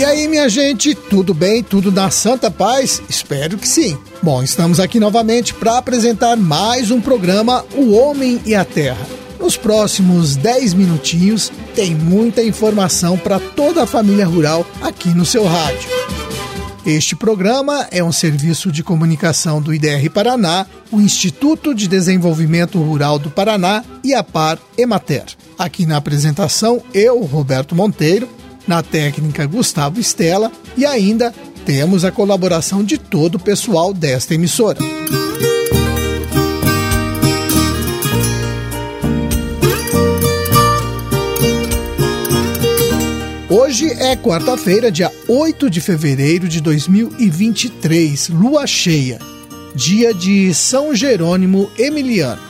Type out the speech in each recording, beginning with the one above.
E aí, minha gente, tudo bem? Tudo na santa paz? Espero que sim. Bom, estamos aqui novamente para apresentar mais um programa O Homem e a Terra. Nos próximos 10 minutinhos tem muita informação para toda a família rural aqui no seu rádio. Este programa é um serviço de comunicação do IDR Paraná, o Instituto de Desenvolvimento Rural do Paraná e a Par Emater. Aqui na apresentação, eu, Roberto Monteiro, na técnica Gustavo Estela e ainda temos a colaboração de todo o pessoal desta emissora. Hoje é quarta-feira, dia 8 de fevereiro de 2023, lua cheia, dia de São Jerônimo Emiliano.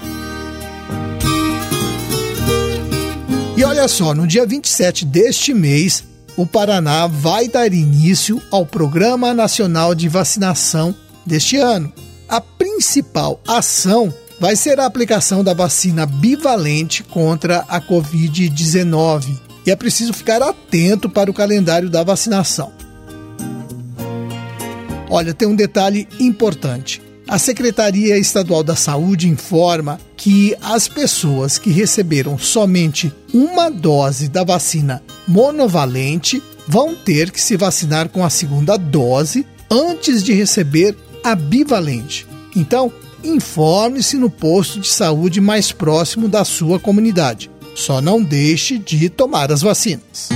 E olha só, no dia 27 deste mês, o Paraná vai dar início ao Programa Nacional de Vacinação deste ano. A principal ação vai ser a aplicação da vacina bivalente contra a Covid-19. E é preciso ficar atento para o calendário da vacinação. Olha, tem um detalhe importante. A Secretaria Estadual da Saúde informa que as pessoas que receberam somente uma dose da vacina monovalente vão ter que se vacinar com a segunda dose antes de receber a bivalente. Então, informe-se no posto de saúde mais próximo da sua comunidade. Só não deixe de tomar as vacinas.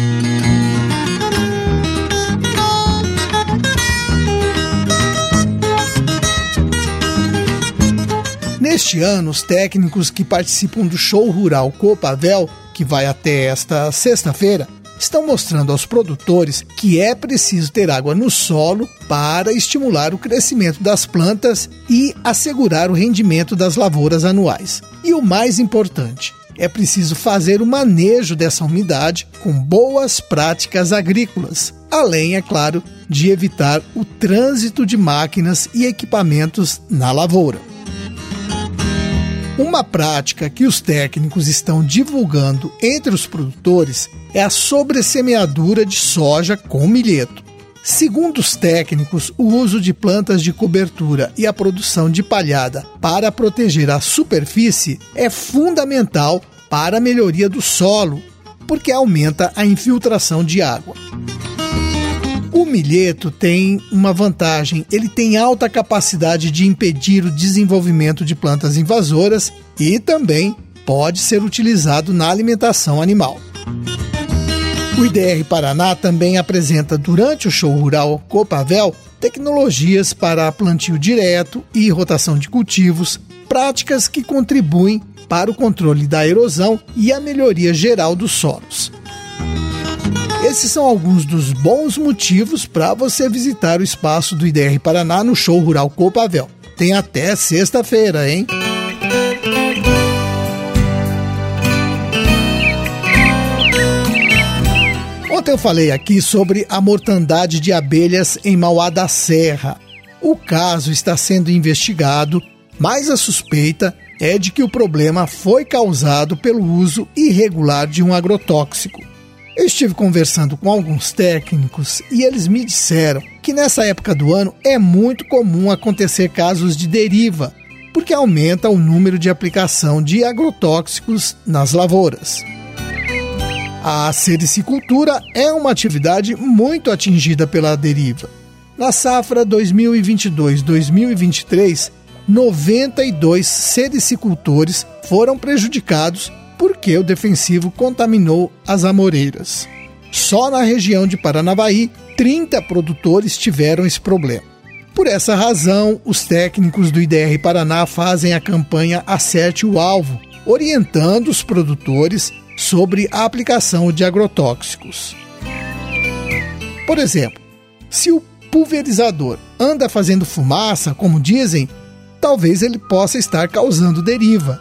Neste ano, os técnicos que participam do show rural Copavel, que vai até esta sexta-feira, estão mostrando aos produtores que é preciso ter água no solo para estimular o crescimento das plantas e assegurar o rendimento das lavouras anuais. E o mais importante, é preciso fazer o manejo dessa umidade com boas práticas agrícolas, além, é claro, de evitar o trânsito de máquinas e equipamentos na lavoura. Uma prática que os técnicos estão divulgando entre os produtores é a sobressemeadura de soja com milheto. Segundo os técnicos, o uso de plantas de cobertura e a produção de palhada para proteger a superfície é fundamental para a melhoria do solo, porque aumenta a infiltração de água. O milheto tem uma vantagem, ele tem alta capacidade de impedir o desenvolvimento de plantas invasoras e também pode ser utilizado na alimentação animal. O IDR Paraná também apresenta durante o show rural Copavel tecnologias para plantio direto e rotação de cultivos, práticas que contribuem para o controle da erosão e a melhoria geral dos solos. Esses são alguns dos bons motivos para você visitar o espaço do IDR Paraná no Show Rural Copavel. Tem até sexta-feira, hein? Ontem eu falei aqui sobre a mortandade de abelhas em Mauá da Serra. O caso está sendo investigado, mas a suspeita é de que o problema foi causado pelo uso irregular de um agrotóxico. Eu estive conversando com alguns técnicos e eles me disseram que nessa época do ano é muito comum acontecer casos de deriva, porque aumenta o número de aplicação de agrotóxicos nas lavouras. A sericicultura é uma atividade muito atingida pela deriva. Na safra 2022-2023, 92 sericicultores foram prejudicados porque o defensivo contaminou as amoreiras. Só na região de Paranavaí, 30 produtores tiveram esse problema. Por essa razão, os técnicos do IDR Paraná fazem a campanha Acerte o Alvo, orientando os produtores sobre a aplicação de agrotóxicos. Por exemplo, se o pulverizador anda fazendo fumaça, como dizem, talvez ele possa estar causando deriva,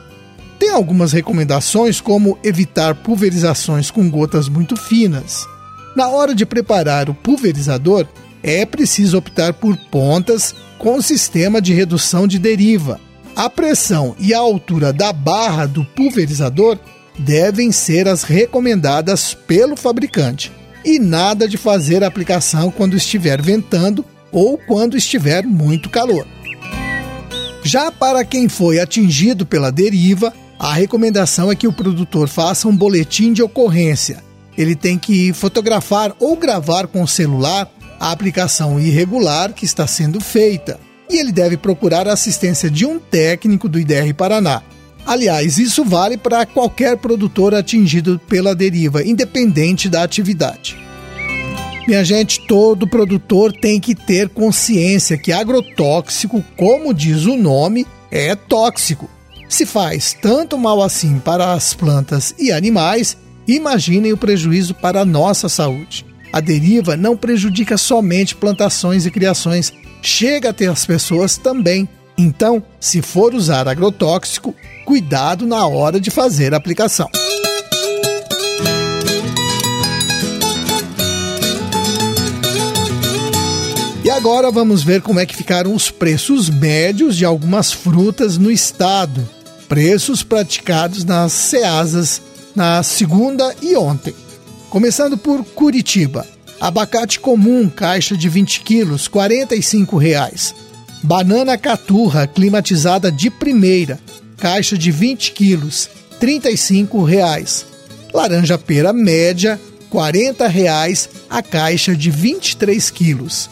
tem algumas recomendações, como evitar pulverizações com gotas muito finas. Na hora de preparar o pulverizador, é preciso optar por pontas com sistema de redução de deriva. A pressão e a altura da barra do pulverizador devem ser as recomendadas pelo fabricante e nada de fazer a aplicação quando estiver ventando ou quando estiver muito calor. Já para quem foi atingido pela deriva, a recomendação é que o produtor faça um boletim de ocorrência. Ele tem que fotografar ou gravar com o celular a aplicação irregular que está sendo feita. E ele deve procurar a assistência de um técnico do IDR Paraná. Aliás, isso vale para qualquer produtor atingido pela deriva, independente da atividade. Minha gente, todo produtor tem que ter consciência que agrotóxico, como diz o nome, é tóxico. Se faz tanto mal assim para as plantas e animais, imaginem o prejuízo para a nossa saúde. A deriva não prejudica somente plantações e criações, chega até as pessoas também. Então, se for usar agrotóxico, cuidado na hora de fazer a aplicação. E agora vamos ver como é que ficaram os preços médios de algumas frutas no estado. Preços praticados nas ceasas na segunda e ontem. Começando por Curitiba. Abacate comum, caixa de 20 quilos, R$ 45,00. Banana caturra, climatizada de primeira, caixa de 20 quilos, R$ 35,00. Laranja pera média, R$ 40,00 a caixa de 23 quilos.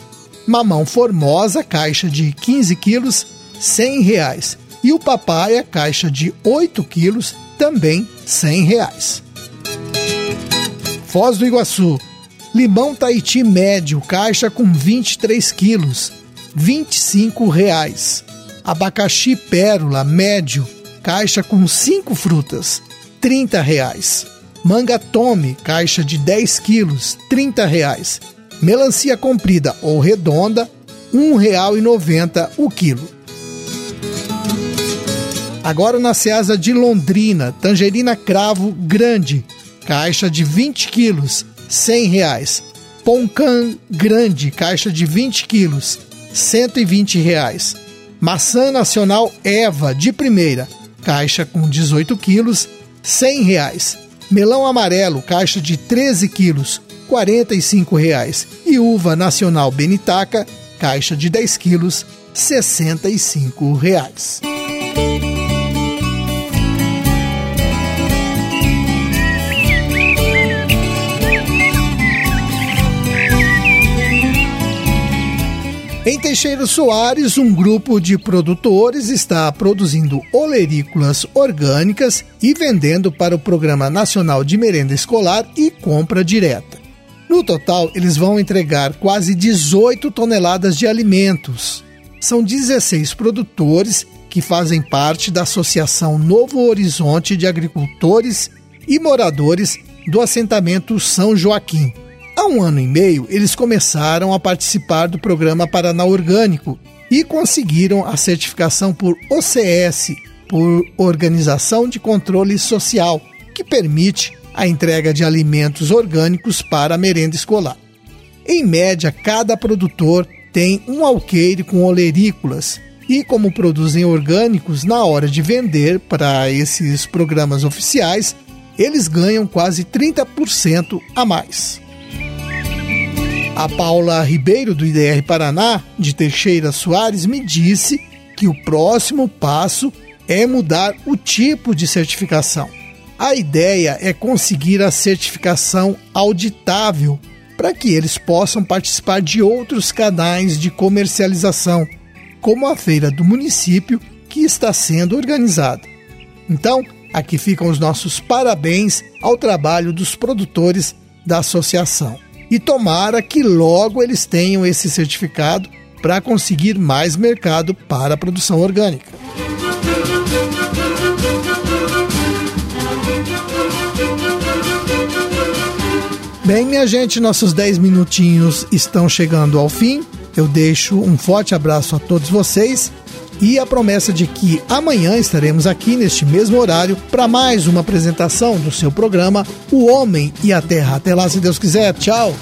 Mamão formosa, caixa de 15 quilos, R$ 100,00. E o papaya, caixa de 8 quilos, também R$ 100,00. Foz do Iguaçu. Limão Tahiti médio, caixa com 23 quilos, R$ 25,00. Abacaxi pérola médio, caixa com 5 frutas, R$ 30,00. Manga tome, caixa de 10 quilos, R$ 30,00. Melancia comprida ou redonda, R$ 1,90 o quilo. Agora na Ceasa de Londrina, tangerina cravo grande, caixa de 20 quilos, 100 reais. Poncan grande, caixa de 20 quilos, R$ 120 reais. Maçã nacional Eva de primeira, caixa com 18 quilos, 100 reais. Melão amarelo, caixa de 13 quilos, 45 reais. E uva nacional Benitaca, caixa de 10 quilos, 65 reais. Em Teixeira Soares, um grupo de produtores está produzindo olerícolas orgânicas e vendendo para o Programa Nacional de Merenda Escolar e Compra Direta. No total, eles vão entregar quase 18 toneladas de alimentos. São 16 produtores que fazem parte da Associação Novo Horizonte de Agricultores e Moradores do assentamento São Joaquim. Há um ano e meio, eles começaram a participar do programa Paraná Orgânico e conseguiram a certificação por OCS, por Organização de Controle Social, que permite a entrega de alimentos orgânicos para a merenda escolar. Em média, cada produtor tem um alqueire com olerícolas e, como produzem orgânicos, na hora de vender para esses programas oficiais, eles ganham quase 30% a mais. A Paula Ribeiro, do IDR Paraná, de Teixeira Soares, me disse que o próximo passo é mudar o tipo de certificação. A ideia é conseguir a certificação auditável para que eles possam participar de outros canais de comercialização, como a feira do município que está sendo organizada. Então, aqui ficam os nossos parabéns ao trabalho dos produtores da associação. E tomara que logo eles tenham esse certificado para conseguir mais mercado para a produção orgânica. Bem, minha gente, nossos 10 minutinhos estão chegando ao fim. Eu deixo um forte abraço a todos vocês e a promessa de que amanhã estaremos aqui neste mesmo horário para mais uma apresentação do seu programa O Homem e a Terra. Até lá, se Deus quiser. Tchau.